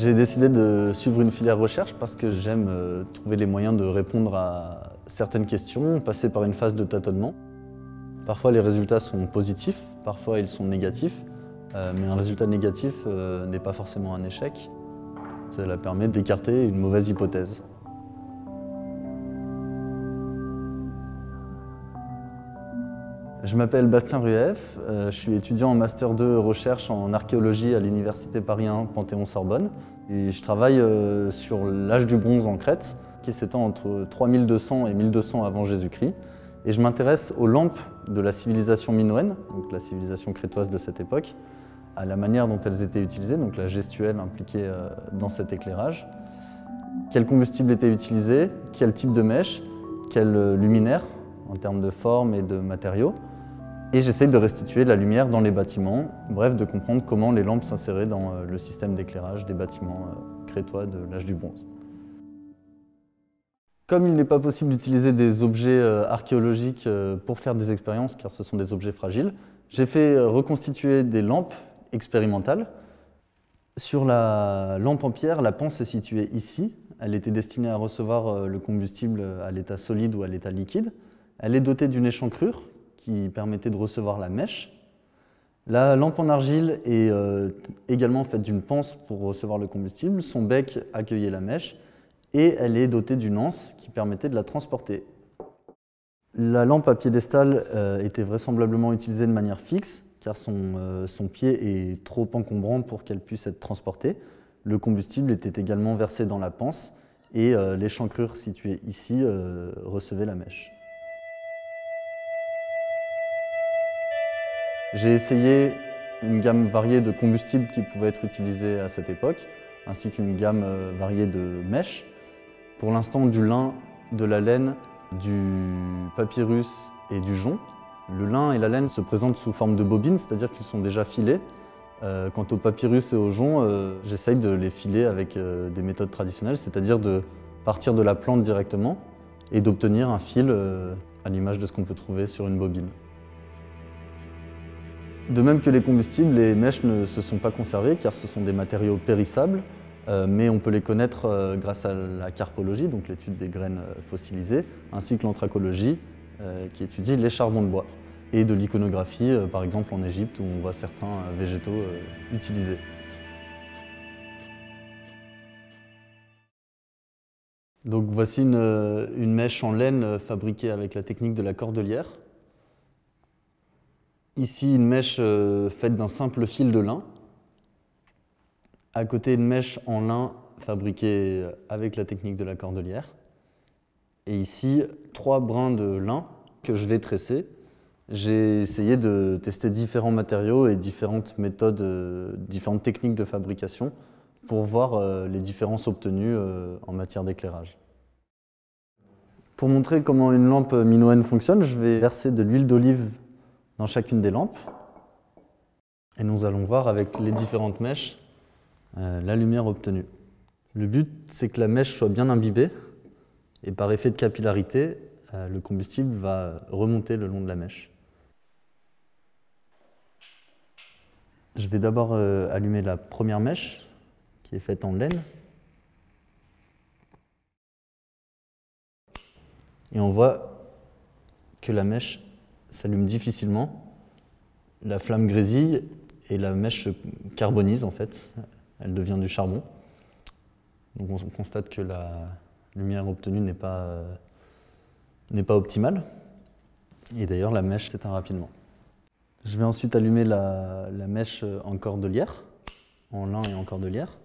J'ai décidé de suivre une filière recherche parce que j'aime euh, trouver les moyens de répondre à certaines questions, passer par une phase de tâtonnement. Parfois les résultats sont positifs, parfois ils sont négatifs, euh, mais un résultat négatif euh, n'est pas forcément un échec. Cela permet d'écarter une mauvaise hypothèse. Je m'appelle Bastien Rueff, euh, je suis étudiant en Master 2 recherche en archéologie à l'Université Paris 1 Panthéon-Sorbonne. Et je travaille euh, sur l'âge du bronze en Crète, qui s'étend entre 3200 et 1200 avant Jésus-Christ. Et je m'intéresse aux lampes de la civilisation minoenne, donc la civilisation crétoise de cette époque, à la manière dont elles étaient utilisées, donc la gestuelle impliquée euh, dans cet éclairage. Quel combustible était utilisé, quel type de mèche, quel luminaire en termes de forme et de matériaux? Et j'essaye de restituer la lumière dans les bâtiments, bref, de comprendre comment les lampes s'inséraient dans euh, le système d'éclairage des bâtiments euh, crétois de l'âge du bronze. Comme il n'est pas possible d'utiliser des objets euh, archéologiques pour faire des expériences, car ce sont des objets fragiles, j'ai fait reconstituer des lampes expérimentales. Sur la lampe en pierre, la panse est située ici. Elle était destinée à recevoir le combustible à l'état solide ou à l'état liquide. Elle est dotée d'une échancrure qui permettait de recevoir la mèche. La lampe en argile est euh, également faite d'une panse pour recevoir le combustible. Son bec accueillait la mèche et elle est dotée d'une anse qui permettait de la transporter. La lampe à piédestal euh, était vraisemblablement utilisée de manière fixe car son, euh, son pied est trop encombrant pour qu'elle puisse être transportée. Le combustible était également versé dans la panse et l'échancrure située ici recevait la mèche. J'ai essayé une gamme variée de combustibles qui pouvaient être utilisés à cette époque, ainsi qu'une gamme euh, variée de mèches. Pour l'instant, du lin, de la laine, du papyrus et du jonc. Le lin et la laine se présentent sous forme de bobines, c'est-à-dire qu'ils sont déjà filés. Euh, quant au papyrus et au jonc, euh, j'essaye de les filer avec des méthodes traditionnelles, c'est-à-dire de partir de la plante directement et d'obtenir un fil à l'image de ce qu'on peut trouver sur une bobine. De même que les combustibles, les mèches ne se sont pas conservées car ce sont des matériaux périssables, euh, mais on peut les connaître euh, grâce à la carpologie, donc l'étude des graines euh, fossilisées, ainsi que l'anthracologie, qui étudie les charbons de bois, et de l'iconographie, par exemple en Égypte, où on voit certains végétaux utilisés. Donc voici une, une mèche en laine fabriquée avec la technique de la cordelière. Ici, une mèche euh, faite d'un simple fil de lin. À côté, une mèche en lin fabriquée avec la technique de la cordelière. Et ici, trois brins de lin que je vais tresser. J'ai essayé de tester différents matériaux et différentes méthodes, euh, différentes techniques de fabrication pour voir euh, les différences obtenues en matière d'éclairage. Pour montrer comment une lampe minoenne fonctionne, je vais verser de l'huile d'olive dans chacune des lampes. Et nous allons voir avec les différentes mèches euh, la lumière obtenue. Le but, c'est que la mèche soit bien imbibée et par effet de capillarité, euh, le combustible va remonter le long de la mèche. Je vais d'abord euh, allumer la première mèche qui est faite en laine. Et on voit que la mèche s'allume difficilement, la flamme grésille et la mèche se carbonise en fait, elle devient du charbon. Donc on constate que la lumière obtenue n'est pas, n'est pas optimale. Et d'ailleurs la mèche s'éteint rapidement. Je vais ensuite allumer la, la mèche en cordelière, en lin et en cordelière,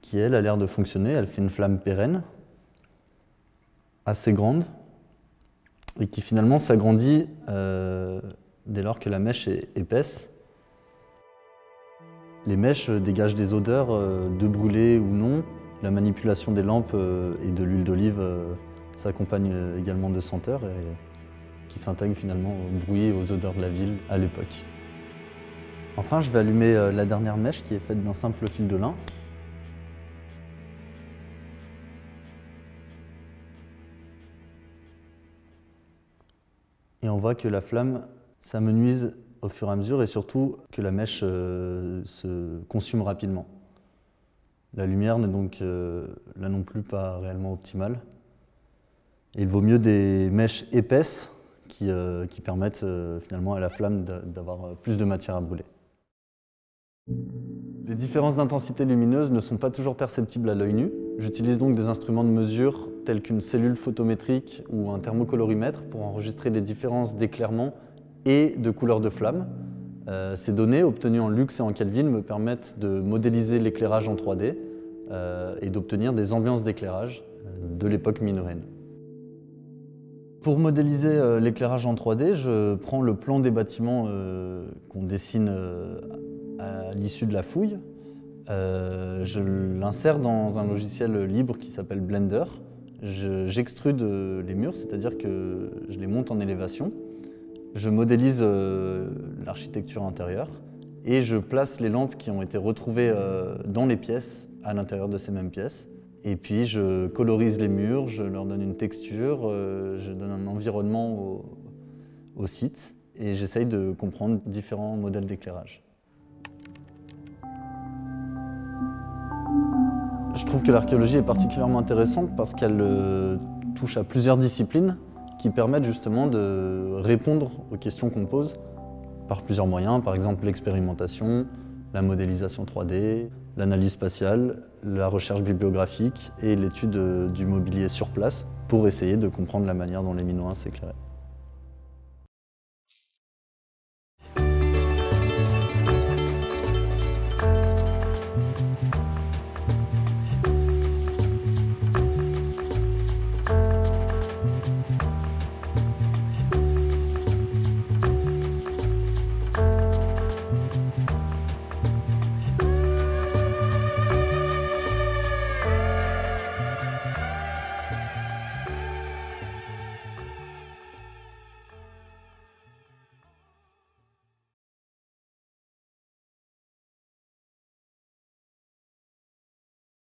qui elle a l'air de fonctionner, elle fait une flamme pérenne, assez grande et qui finalement s'agrandit euh, dès lors que la mèche est épaisse. Les mèches dégagent des odeurs euh, de brûlé ou non. La manipulation des lampes euh, et de l'huile d'olive s'accompagne également de senteurs et qui s'intègrent finalement au bruit et aux odeurs de la ville à l'époque. Enfin, je vais allumer la dernière mèche qui est faite d'un simple fil de lin. Et on voit que la flamme s'amenuise au fur et à mesure et surtout que la mèche euh, se consume rapidement. La lumière n'est donc euh, là non plus pas réellement optimale. il vaut mieux des mèches épaisses qui, euh, qui permettent finalement à la flamme d'avoir plus de matière à brûler. Les différences d'intensité lumineuse ne sont pas toujours perceptibles à l'œil nu. J'utilise donc des instruments de mesure tels qu'une cellule photométrique ou un thermocolorimètre pour enregistrer les différences d'éclairement et de couleur de flamme. Euh, ces données, obtenues en lux et en Kelvin, me permettent de modéliser l'éclairage en 3D euh, et d'obtenir des ambiances d'éclairage euh, de l'époque minoenne. Pour modéliser l'éclairage en 3D, je prends le plan des bâtiments qu'on dessine à l'issue de la fouille. je l'insère dans un logiciel libre qui s'appelle Blender. J'extrude les murs, c'est-à-dire que je les monte en élévation. Je modélise euh, l'architecture intérieure et je place les lampes qui ont été retrouvées euh, dans les pièces, à l'intérieur de ces mêmes pièces. Et puis je colorise les murs, je leur donne une texture, euh, je donne un environnement au, site et j'essaye de comprendre différents modèles d'éclairage. Je trouve que l'archéologie est particulièrement intéressante parce qu'elle touche à plusieurs disciplines qui permettent justement de répondre aux questions qu'on pose par plusieurs moyens, par exemple l'expérimentation, la modélisation 3D, l'analyse spatiale, la recherche bibliographique et l'étude du mobilier sur place pour essayer de comprendre la manière dont les minoens s'éclairaient.